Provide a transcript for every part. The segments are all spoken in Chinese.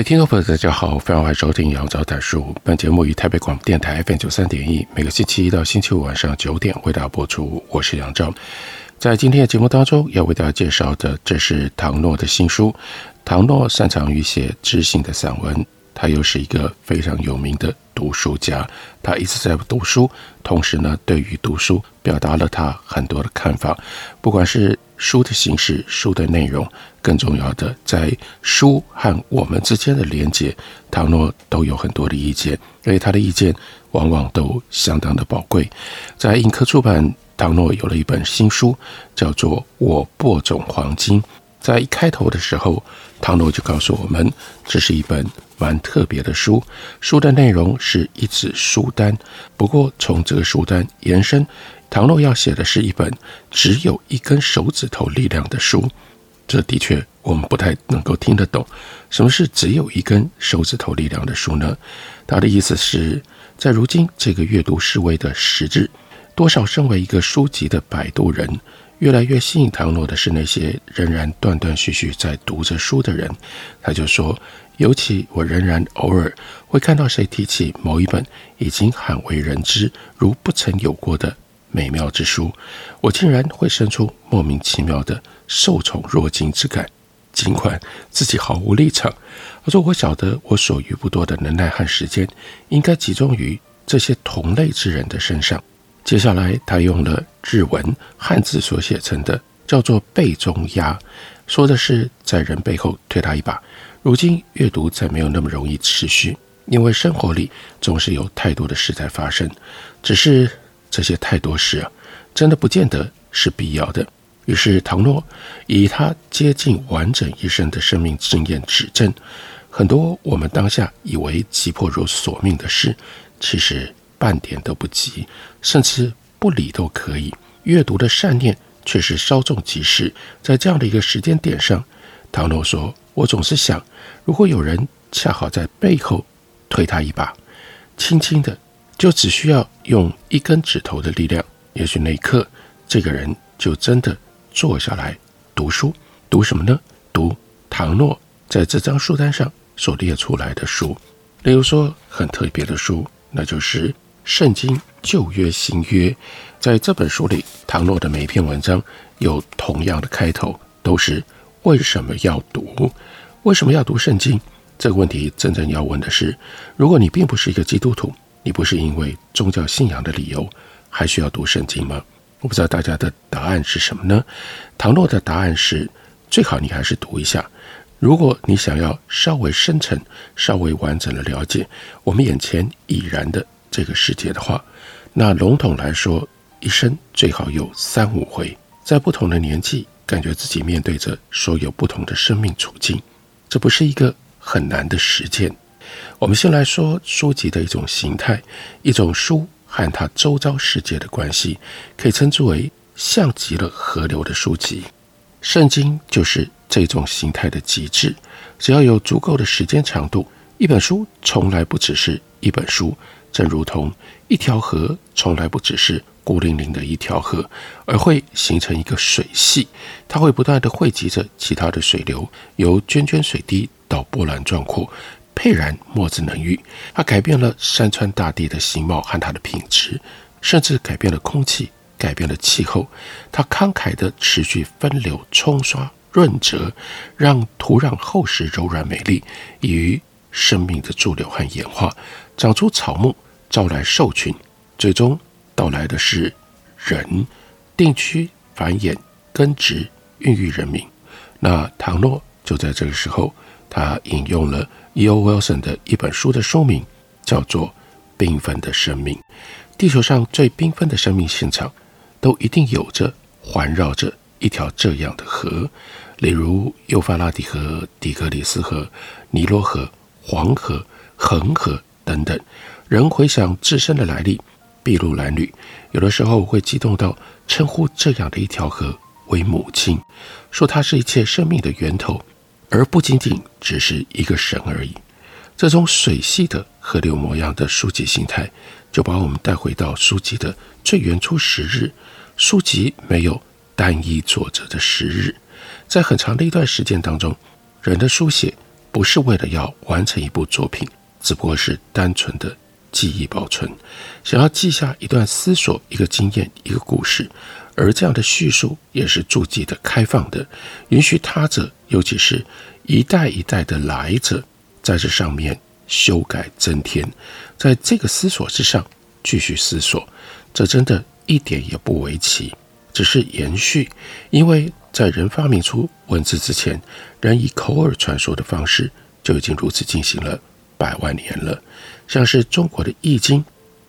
位听众朋友，大家好，非常欢迎收听杨照谈书。本节目于台北广播电台 FM 九三点一，每个星期一到星期五晚上九点为大家播出。我是杨照，在今天的节目当中，要为大家介绍的，这是唐诺的新书。唐诺擅长于写知性的散文，他又是一个非常有名的读书家。他一直在读书，同时呢，对于读书表达了他很多的看法，不管是书的形式、书的内容。更重要的，在书和我们之间的连接，唐诺都有很多的意见，因为他的意见往往都相当的宝贵。在印刻出版，唐诺有了一本新书，叫做《我播种黄金》。在一开头的时候，唐诺就告诉我们，这是一本蛮特别的书。书的内容是一纸书单，不过从这个书单延伸，唐诺要写的是一本只有一根手指头力量的书。这的确，我们不太能够听得懂，什么是只有一根手指头力量的书呢？他的意思是，在如今这个阅读式微的实质，多少身为一个书籍的摆渡人，越来越吸引唐诺的是那些仍然断断续续在读着书的人。他就说，尤其我仍然偶尔会看到谁提起某一本已经罕为人知、如不曾有过的美妙之书，我竟然会生出莫名其妙的。受宠若惊之感，尽管自己毫无立场。我说：“我晓得，我所余不多的能耐和时间，应该集中于这些同类之人的身上。”接下来，他用了日文汉字所写成的，叫做“背中压”，说的是在人背后推他一把。如今阅读再没有那么容易持续，因为生活里总是有太多的事在发生。只是这些太多事啊，真的不见得是必要的。于是，唐诺以他接近完整一生的生命经验指证，很多我们当下以为急迫如索命的事，其实半点都不急，甚至不理都可以。阅读的善念却是稍纵即逝。在这样的一个时间点上，唐诺说：“我总是想，如果有人恰好在背后推他一把，轻轻的，就只需要用一根指头的力量，也许那一刻，这个人就真的。”坐下来读书，读什么呢？读唐诺在这张书单上所列出来的书。例如说，很特别的书，那就是《圣经旧约新约》。在这本书里，唐诺的每一篇文章有同样的开头，都是为什么要读？为什么要读圣经？这个问题真正要问的是：如果你并不是一个基督徒，你不是因为宗教信仰的理由，还需要读圣经吗？我不知道大家的答案是什么呢？唐诺的答案是：最好你还是读一下。如果你想要稍微深沉、稍微完整的了解我们眼前已然的这个世界的话，那笼统来说，一生最好有三五回，在不同的年纪，感觉自己面对着所有不同的生命处境，这不是一个很难的实践。我们先来说书籍的一种形态，一种书。和它周遭世界的关系，可以称之为像极了河流的书籍。圣经就是这种形态的极致。只要有足够的时间长度，一本书从来不只是一本书，正如同一条河从来不只是孤零零的一条河，而会形成一个水系，它会不断地汇集着其他的水流，由涓涓水滴到波澜壮阔。沛然莫之能喻，它改变了山川大地的形貌和它的品质，甚至改变了空气，改变了气候。它慷慨地持续分流、冲刷、润泽，让土壤厚实、柔软、美丽，以于生命的驻留和演化，长出草木，招来兽群，最终到来的是人，定居、繁衍、根植、孕育人民。那唐诺就在这个时候，他引用了。E.O. Wilson 的一本书的书名叫做《缤纷的生命》。地球上最缤纷的生命现场，都一定有着环绕着一条这样的河。例如幼发拉底河、底格里斯河、尼罗河、黄河、恒河等等。人回想自身的来历，筚路蓝缕，有的时候会激动到称呼这样的一条河为母亲，说它是一切生命的源头，而不仅仅只是一个神而已。这种水系的河流模样的书籍形态，就把我们带回到书籍的最原初时日。书籍没有单一作者的时日，在很长的一段时间当中，人的书写不是为了要完成一部作品，只不过是单纯的。记忆保存，想要记下一段思索、一个经验、一个故事，而这样的叙述也是注记的、开放的，允许他者，尤其是一代一代的来者，在这上面修改增添，在这个思索之上继续思索，这真的一点也不为奇，只是延续，因为在人发明出文字之前，人以口耳传说的方式就已经如此进行了百万年了。像是中国的《易经》，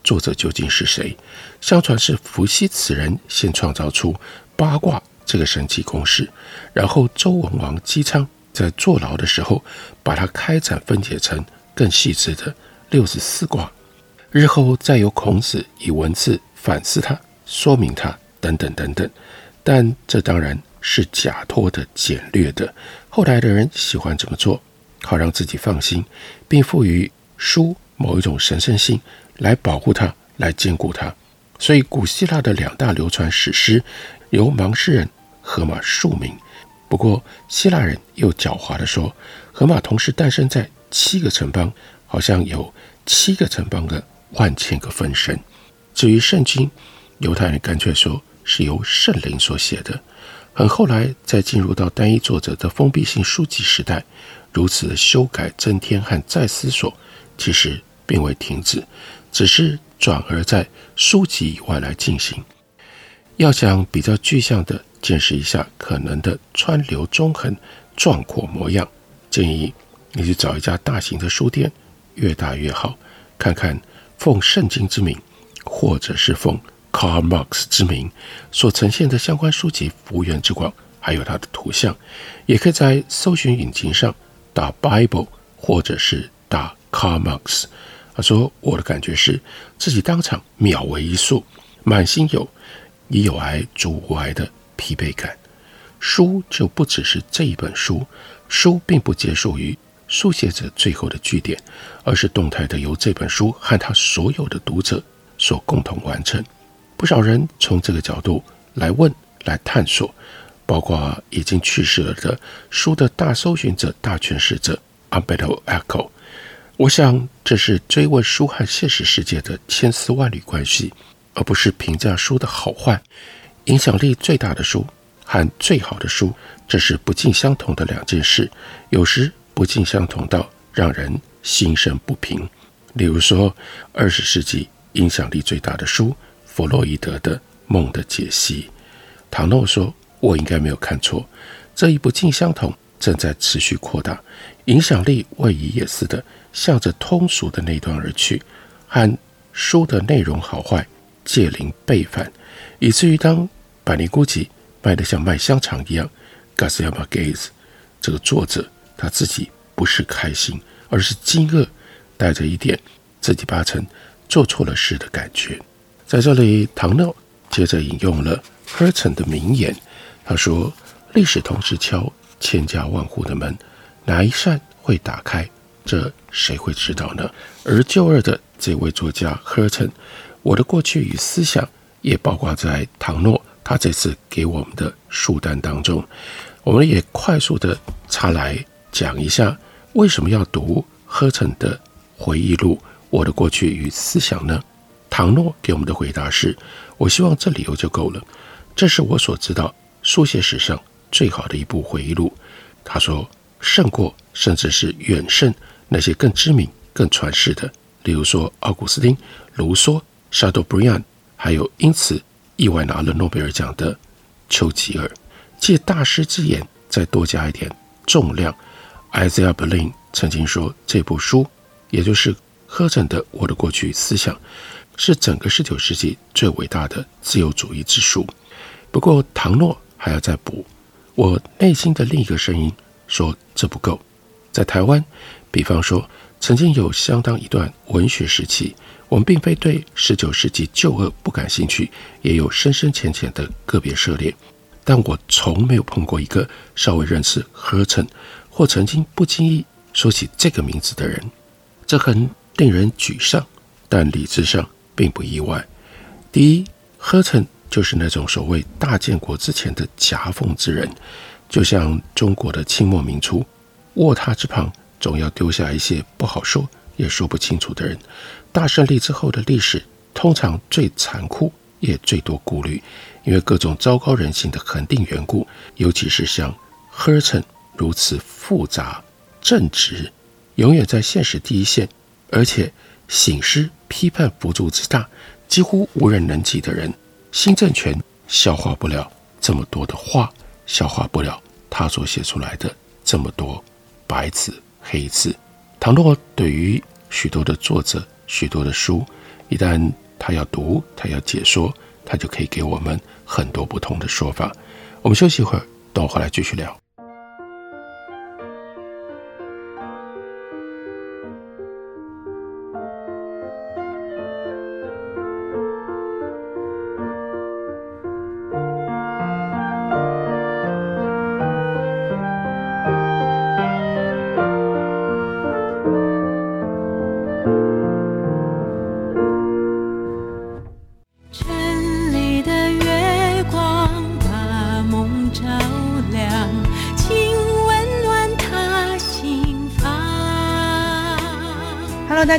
作者究竟是谁？相传是伏羲此人先创造出八卦这个神奇公式，然后周文王姬昌在坐牢的时候，把它开展分解成更细致的六十四卦，日后再由孔子以文字反思它、说明它等等等等。但这当然是假托的、简略的。后来的人喜欢这么做，好让自己放心，并赋予书。某一种神圣性来保护它，来坚固它。所以，古希腊的两大流传史诗由盲诗人荷马署名。不过，希腊人又狡猾地说，荷马同时诞生在七个城邦，好像有七个城邦的万千个分身。至于圣经，犹太人干脆说是由圣灵所写的。很后来，在进入到单一作者的封闭性书籍时代，如此修改、增添和再思索，其实。并未停止，只是转而在书籍以外来进行。要想比较具象地见识一下可能的川流纵横、壮阔模样，建议你去找一家大型的书店，越大越好，看看奉圣经之名，或者是奉 Karl Marx 之名所呈现的相关书籍，幅员之广，还有它的图像，也可以在搜寻引擎上打 Bible，或者是打 Karl Marx。他说：“我的感觉是自己当场秒为一束，满心有以有癌逐无癌的疲惫感。书就不只是这一本书，书并不结束于书写者最后的句点，而是动态的由这本书和他所有的读者所共同完成。不少人从这个角度来问、来探索，包括已经去世了的书的大搜寻者、大诠释者 Umberto Eco。”我想，这是追问书和现实世界的千丝万缕关系，而不是评价书的好坏。影响力最大的书和最好的书，这是不尽相同的两件事。有时不尽相同到让人心生不平。例如说，二十世纪影响力最大的书——弗洛伊德的《梦的解析》。唐诺说：“我应该没有看错，这一不尽相同正在持续扩大，影响力位移也似的。”向着通俗的那端而去，和书的内容好坏借灵背反，以至于当百尼孤寂卖得像卖香肠一样，Garcia Marquez 这个作者他自己不是开心，而是惊愕，带着一点自己八成做错了事的感觉。在这里，唐诺接着引用了 h e r t o n 的名言，他说：“历史同时敲千家万户的门，哪一扇会打开？”这谁会知道呢？而旧二的这位作家 h e r t o n 我的过去与思想也包括在唐诺他这次给我们的书单当中。我们也快速的插来讲一下，为什么要读 h e r t o n 的回忆录《我的过去与思想》呢？唐诺给我们的回答是：我希望这理由就够了。这是我所知道书写史上最好的一部回忆录。他说，胜过甚至是远胜。那些更知名、更传世的，例如说奥古斯丁、卢梭、沙多布里安，还有因此意外拿了诺贝尔奖的丘吉尔，借大师之言再多加一点重量。Isaiah Berlin 曾经说，这部书，也就是赫琛的《我的过去思想》，是整个十九世纪最伟大的自由主义之书。不过，唐诺还要再补，我内心的另一个声音说这不够。在台湾，比方说，曾经有相当一段文学时期，我们并非对十九世纪旧恶不感兴趣，也有深深浅浅的个别涉猎，但我从没有碰过一个稍微认识何曾或曾经不经意说起这个名字的人，这很令人沮丧，但理智上并不意外。第一，Herzen 就是那种所谓大建国之前的夹缝之人，就像中国的清末民初，卧榻之旁总要丢下一些不好说也说不清楚的人。大胜利之后的历史通常最残酷，也最多顾虑，因为各种糟糕人性的肯定缘故，尤其是像 Herzen 如此复杂、正直，永远在现实第一线，而且醒狮批判幅度之大。几乎无人能及的人，新政权消化不了这么多的话，消化不了他所写出来的这么多白纸黑字。倘若对于许多的作者、许多的书，一旦他要读，他要解说，他就可以给我们很多不同的说法。我们休息一会儿，等我回来继续聊。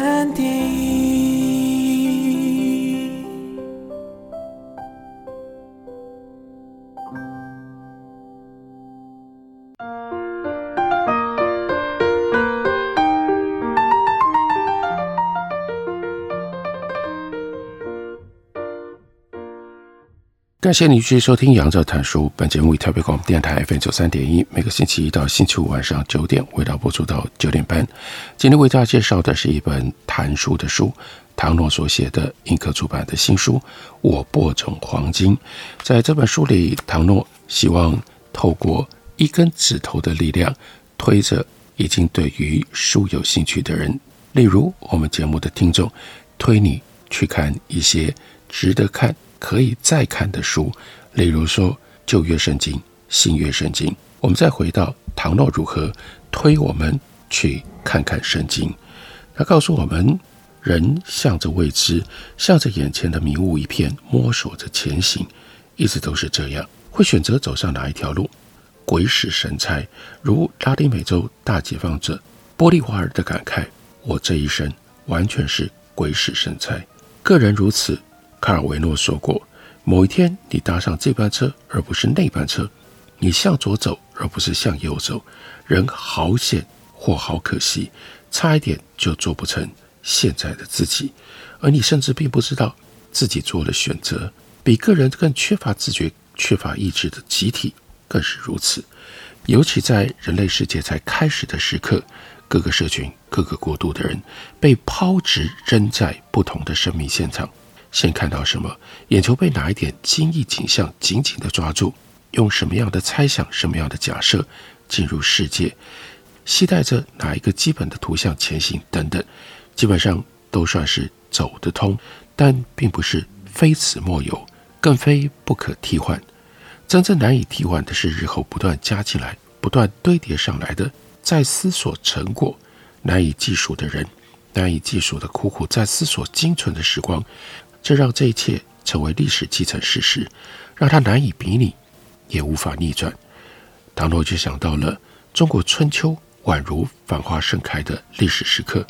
肯定感谢你继续收听《杨照谈书》。本节目以台北广播电台 FM 九三点一，每个星期一到星期五晚上九点，为大家播出到九点半。今天为大家介绍的是一本谈书的书，唐诺所写的，印刻出版的新书《我播种黄金》。在这本书里，唐诺希望透过一根指头的力量，推着已经对于书有兴趣的人，例如我们节目的听众，推你去看一些值得看。可以再看的书，例如说旧约圣经、新约圣经。我们再回到唐诺如何推我们去看看圣经。他告诉我们，人向着未知，向着眼前的迷雾一片，摸索着前行，一直都是这样。会选择走上哪一条路，鬼使神差。如拉丁美洲大解放者玻利瓦尔的感慨：“我这一生完全是鬼使神差。”个人如此。卡尔维诺说过：“某一天，你搭上这班车，而不是那班车；你向左走，而不是向右走。人好险，或好可惜，差一点就做不成现在的自己。而你甚至并不知道自己做了选择。比个人更缺乏自觉、缺乏意志的集体更是如此。尤其在人类世界才开始的时刻，各个社群、各个国度的人被抛掷扔在不同的生命现场。”先看到什么，眼球被哪一点惊异景象紧紧地抓住，用什么样的猜想、什么样的假设进入世界，携带着哪一个基本的图像前行等等，基本上都算是走得通，但并不是非此莫有，更非不可替换。真正难以替换的是日后不断加进来、不断堆叠上来的在思索成果，难以计数的人，难以计数的苦苦在思索精存的时光，这让这一切成为历史既成事实，让他难以比拟，也无法逆转。唐诺就想到了中国春秋宛如繁花盛开的历史时刻，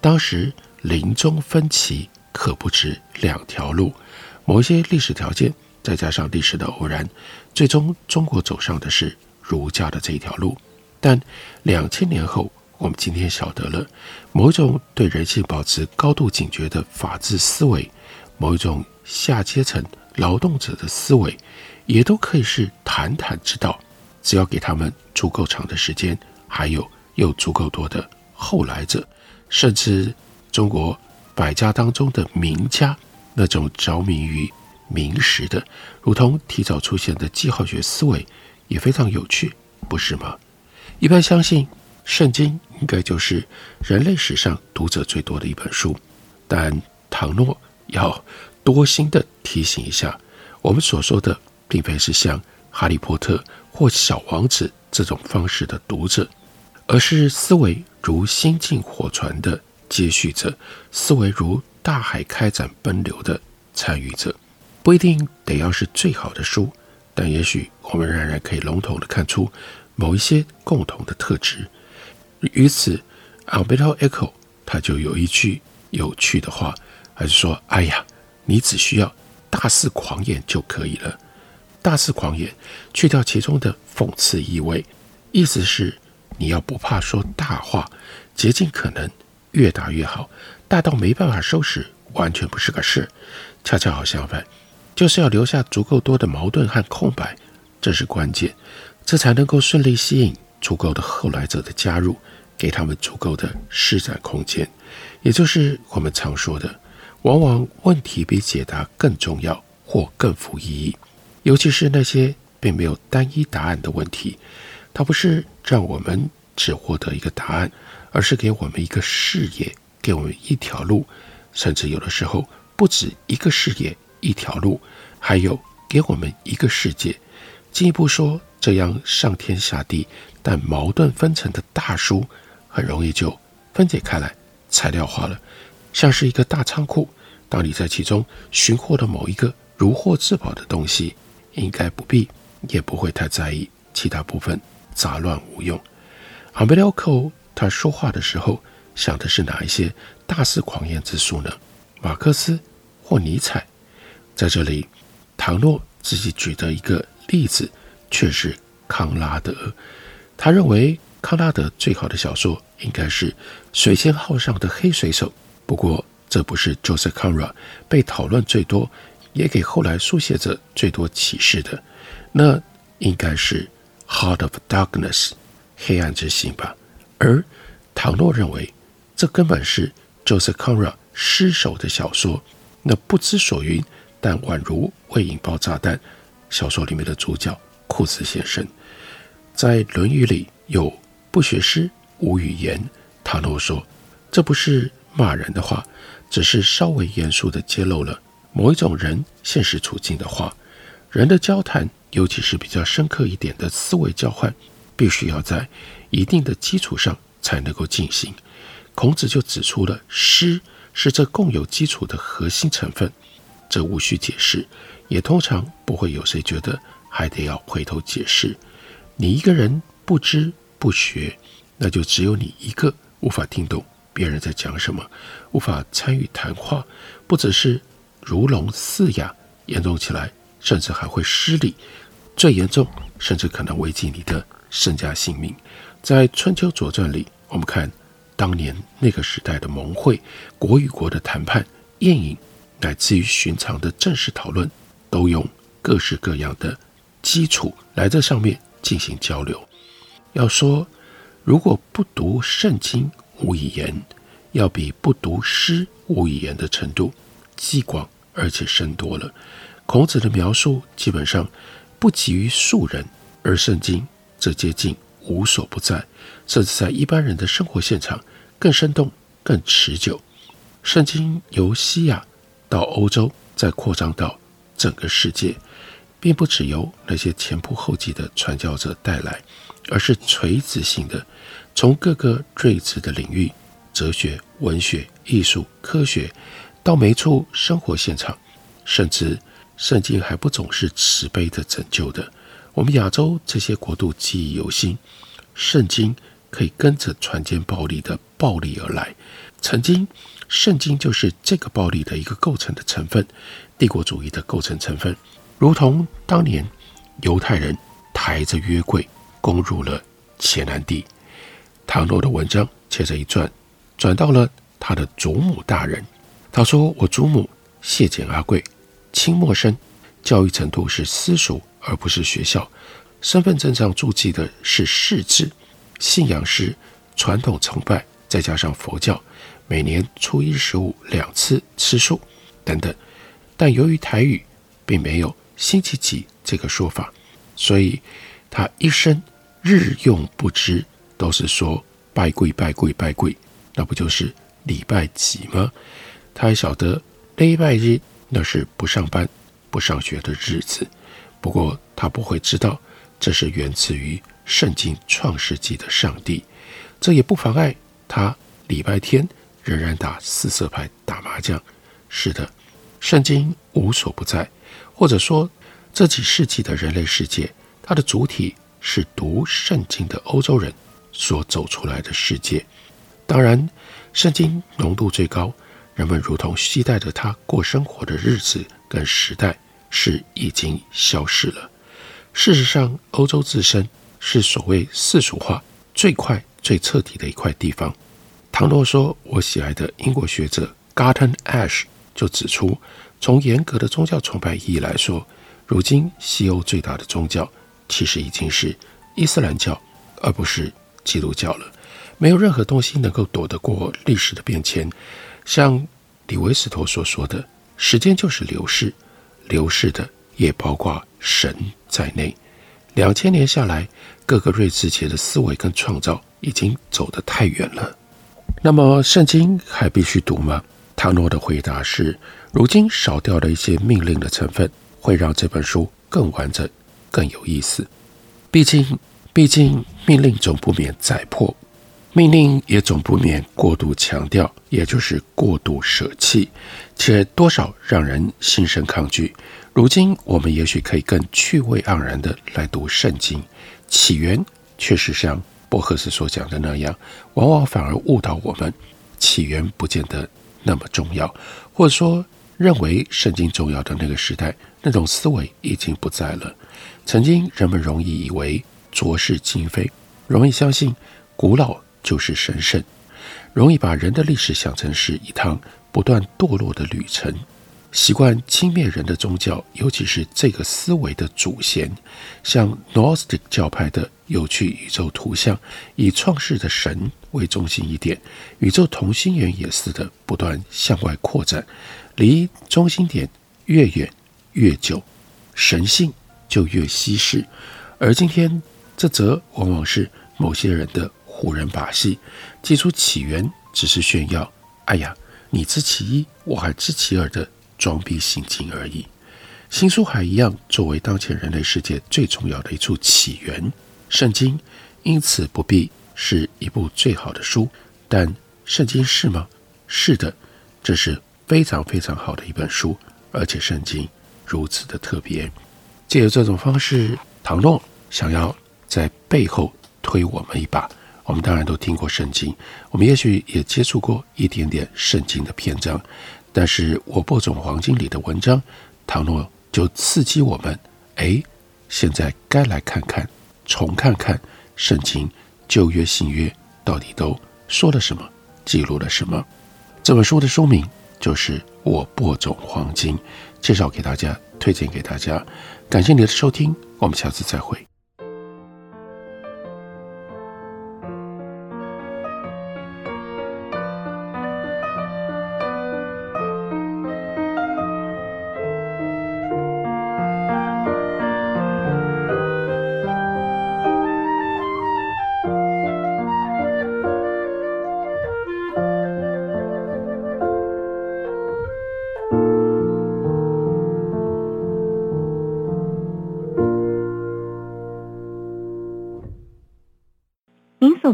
当时林中分歧，可不止两条路。某一些历史条件，再加上历史的偶然，最终中国走上的是儒家的这一条路。但两千年后，我们今天晓得了，某一种对人性保持高度警觉的法治思维，某一种下阶层劳动者的思维，也都可以是坦坦之道。只要给他们足够长的时间，还有有足够多的后来者，甚至中国百家当中的名家，那种着迷于名实的，如同提早出现的记号学思维，也非常有趣，不是吗？一般相信圣经应该就是人类史上读者最多的一本书，但唐诺要多心的提醒一下，我们所说的并非是像哈利波特或小王子这种方式的读者，而是思维如星际火船的接续者，思维如大海开展奔流的参与者。不一定得要是最好的书，但也许我们仍然可以笼统地看出某一些共同的特质。于此，Alberto Eco 他就有一句有趣的话，还是说：“哎呀，你只需要大肆狂言就可以了。”大肆狂言，去掉其中的讽刺意味，意思是你要不怕说大话，竭尽可能越大越好，大到没办法收拾，完全不是个事。恰恰好相反，就是要留下足够多的矛盾和空白，这是关键，这才能够顺利吸引足够的后来者的加入，给他们足够的施展空间。也就是我们常说的，往往问题比解答更重要或更富意义。尤其是那些并没有单一答案的问题，它不是让我们只获得一个答案，而是给我们一个视野，给我们一条路，甚至有的时候不止一个视野、一条路，还有给我们一个世界。进一步说，这样上天下地但矛盾纷呈的大书，很容易就分解开来，材料化了，像是一个大仓库。当你在其中寻获了某一个如获至宝的东西，应该不必，也不会太在意其他部分杂乱无用。Umberto Eco 他说话的时候想的是哪一些大肆狂言之书呢？马克思或尼采？在这里，唐诺自己举的一个例子却是康拉德。他认为康拉德最好的小说应该是《水仙号》上的黑水手。不过，这不是 Joseph Conrad 被讨论最多。也给后来书写者最多启示的，那应该是《Heart of Darkness》黑暗之心吧。而唐诺认为，这根本是 Joseph Conrad 失手的小说。那不知所云，但宛如未引爆炸弹。小说里面的主角库兹先生，在《论语》里有“不学诗，无语言”。唐诺说，这不是骂人的话，只是稍微严肃地揭露了。某一种人现实处境的话，人的交谈，尤其是比较深刻一点的思维交换，必须要在一定的基础上才能够进行。孔子就指出了诗是这共有基础的核心成分，这无需解释，也通常不会有谁觉得还得要回头解释。你一个人不知不学，那就只有你一个无法听懂别人在讲什么，无法参与谈话，不只是。如聋似哑，严重起来甚至还会失礼，最严重甚至可能危及你的身家性命。在《春秋左传》里，我们看当年那个时代的盟会、国与国的谈判、宴饮，乃至于寻常的正式讨论，都用各式各样的基础来这上面进行交流。要说如果不读圣经无以言，要比不读诗无以言的程度。既广而且深多了。孔子的描述基本上不及于庶人，而圣经则接近无所不在，甚至在一般人的生活现场更生动、更持久。圣经由西亚到欧洲，再扩张到整个世界，并不只由那些前仆后继的传教者带来，而是垂直性的，从各个睿智的领域——哲学、文学、艺术、科学，到每处生活现场，甚至圣经还不总是慈悲的拯救的。我们亚洲这些国度记忆犹新，圣经可以跟着船坚暴力的暴力而来。曾经，圣经就是这个暴力的一个构成的成分，帝国主义的构成成分，如同当年犹太人抬着约柜攻入了迦南地。唐诺的文章接着一转，转到了他的祖母大人。他说：“我祖母谢简阿贵，清末生，教育程度是私塾而不是学校，身份证上注记的是士字，信仰是传统崇拜，再加上佛教。”每年初一十五两次吃素等等，但由于台语并没有星期几这个说法，所以他一生日用不知，都是说拜跪拜跪拜跪，那不就是礼拜几吗？他还晓得礼拜日那是不上班不上学的日子，不过他不会知道这是源自于圣经创世纪的上帝，这也不妨碍他礼拜天。仍然打四色牌、打麻将。是的，圣经无所不在，或者说这几世纪的人类世界，它的主体是读圣经的欧洲人所走出来的世界。当然，圣经浓度最高，人们如同期待着它过生活的日子跟时代是已经消失了。事实上，欧洲自身是所谓世俗化最快、最彻底的一块地方。唐诺说：“我喜爱的英国学者 Garton Ash 就指出，从严格的宗教崇拜意义来说，如今西欧最大的宗教其实已经是伊斯兰教，而不是基督教了。没有任何东西能够躲得过历史的变迁。像李维斯托所说的，时间就是流逝，流逝的也包括神在内。两千年下来，各个睿智界的思维跟创造已经走得太远了。”那么圣经还必须读吗？唐诺的回答是：如今少掉了一些命令的成分，会让这本书更完整、更有意思。毕竟，毕竟命令总不免宰破，命令也总不免过度强调，也就是过度舍弃，且多少让人心生抗拒。如今我们也许可以更趣味盎然地来读圣经，起源确实像。博赫斯所讲的那样，往往反而误导我们，起源不见得那么重要，或者说认为圣经重要的那个时代，那种思维已经不在了。曾经人们容易以为浊世今非，容易相信古老就是神圣，容易把人的历史想成是一趟不断堕落的旅程。习惯轻蔑人的宗教，尤其是这个思维的祖先，像 Gnostic 教派的有趣宇宙图像，以创世的神为中心一点，宇宙同心圆也似的不断向外扩展，离中心点越远越久，神性就越稀释。而今天，这则往往是某些人的唬人把戏，记出起源只是炫耀。哎呀，你知其一，我还知其二的。装逼行径而已。新书海一样，作为当前人类世界最重要的一处起源，圣经因此不必是一部最好的书，但圣经是吗？是的，这是非常非常好的一本书，而且圣经如此的特别。借由这种方式，唐诺想要在背后推我们一把。我们当然都听过圣经，我们也许也接触过一点点圣经的篇章。但是我播种黄金里的文章，唐诺就刺激我们，哎，现在该来看看，重看看圣经旧约新约到底都说了什么，记录了什么。这本书的书名就是《我播种黄金》，介绍给大家，推荐给大家。感谢你的收听，我们下次再会。